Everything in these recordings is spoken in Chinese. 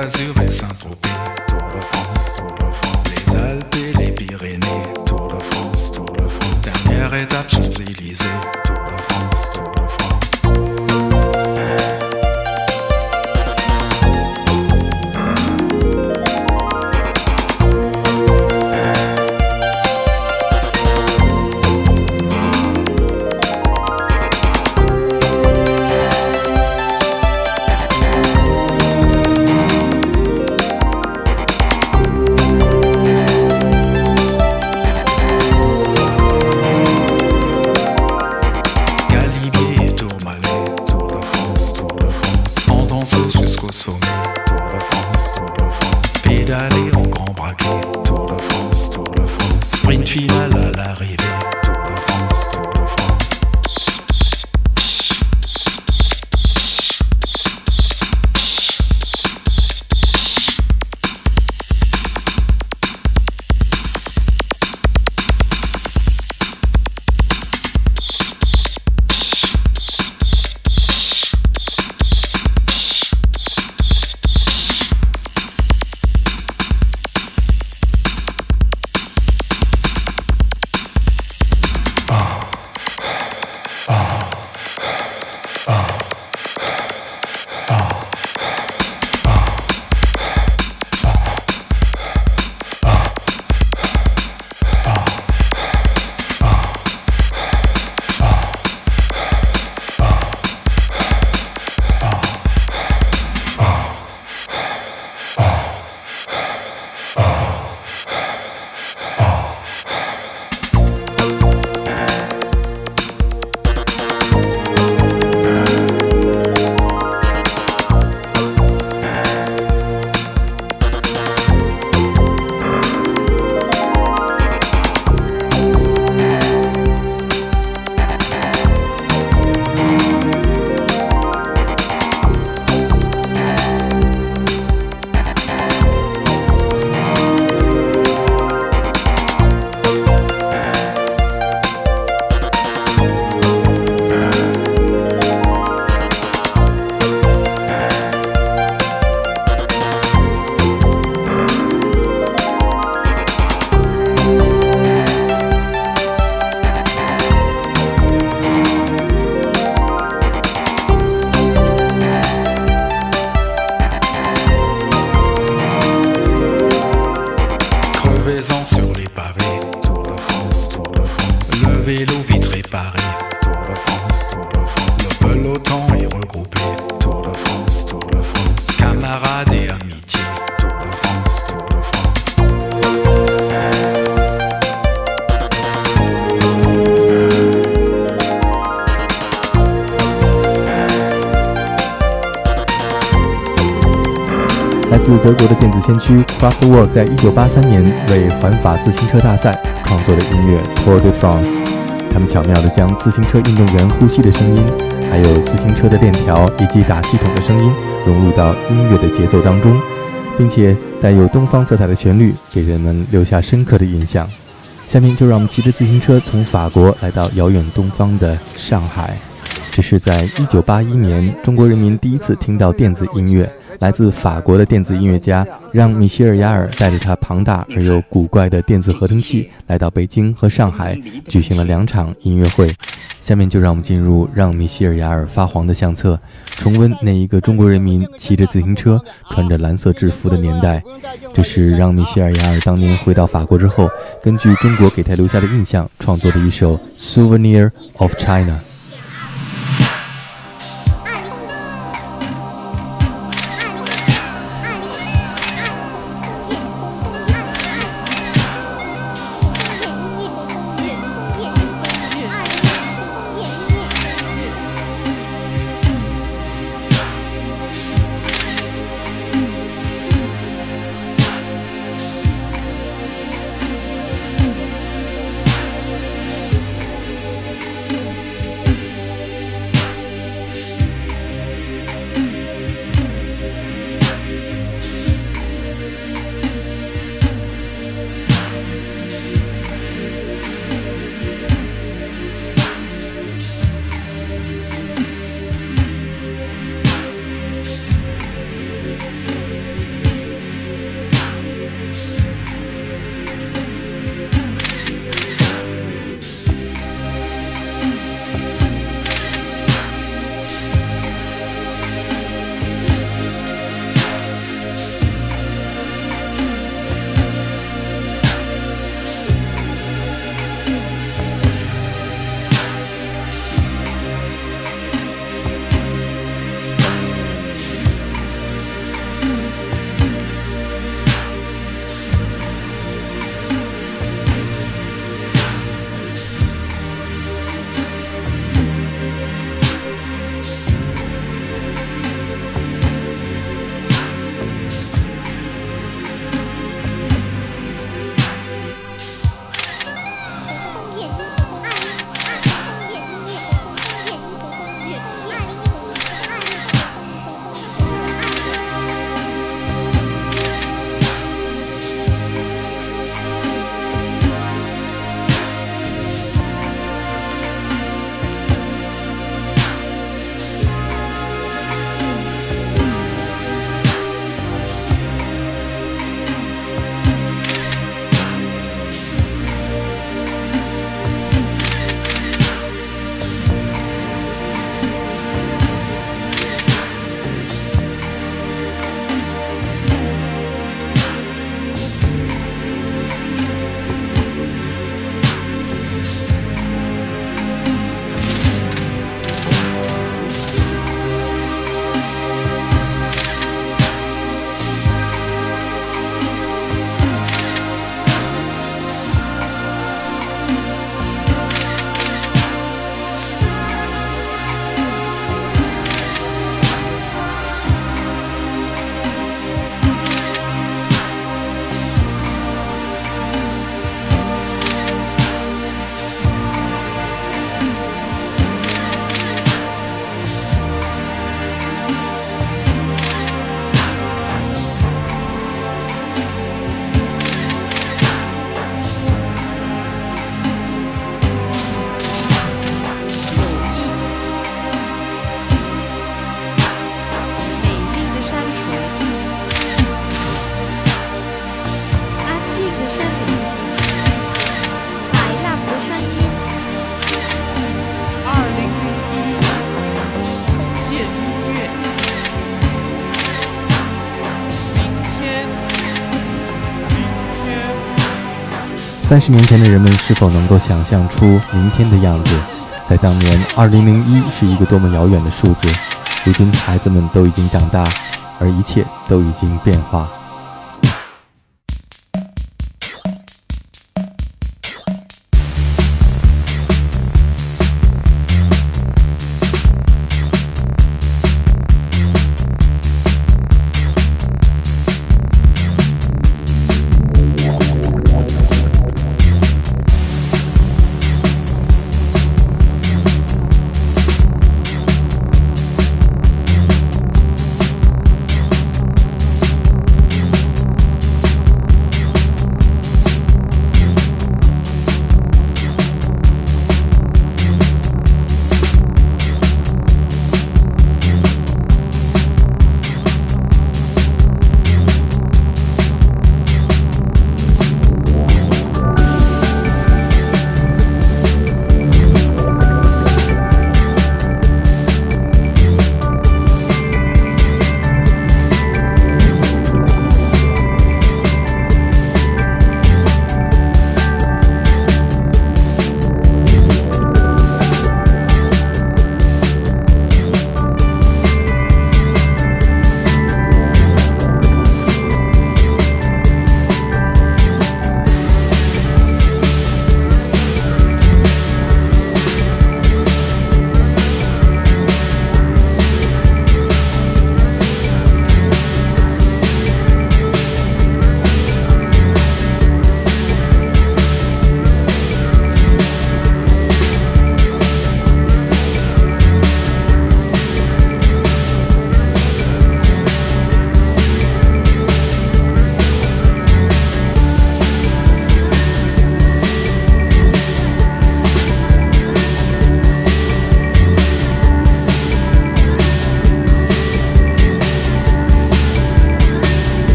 Brasil vem Santo 德国的电子先驱 Kraftwerk 在一九八三年为环法自行车大赛创作的音乐《Tour de France》，他们巧妙地将自行车运动员呼吸的声音，还有自行车的链条以及打气筒的声音融入到音乐的节奏当中，并且带有东方色彩的旋律给人们留下深刻的印象。下面就让我们骑着自行车从法国来到遥远东方的上海。这是在一九八一年，中国人民第一次听到电子音乐。来自法国的电子音乐家让·米歇尔·雅尔带着他庞大而又古怪的电子合成器来到北京和上海，举行了两场音乐会。下面就让我们进入让米歇尔·雅尔发黄的相册，重温那一个中国人民骑着自行车、穿着蓝色制服的年代。这是让米歇尔·雅尔当年回到法国之后，根据中国给他留下的印象创作的一首《Souvenir of China》。三十年前的人们是否能够想象出明天的样子？在当年，二零零一是一个多么遥远的数字。如今，孩子们都已经长大，而一切都已经变化。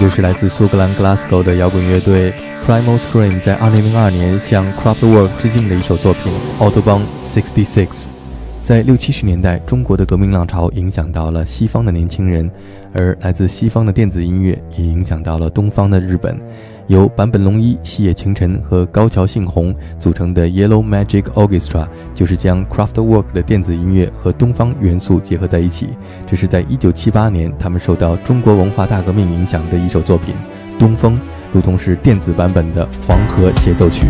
就是来自苏格兰 Glasgow 的摇滚乐队 Primal Scream 在2002年向 Craftwork 致敬的一首作品《Autobahn 66》。在六七十年代，中国的革命浪潮影响到了西方的年轻人，而来自西方的电子音乐也影响到了东方的日本。由坂本龙一、细野晴臣和高桥幸宏组成的 Yellow Magic Orchestra，就是将 Craftwork 的电子音乐和东方元素结合在一起。这是在1978年，他们受到中国文化大革命影响的一首作品《东风》，如同是电子版本的《黄河协奏曲》。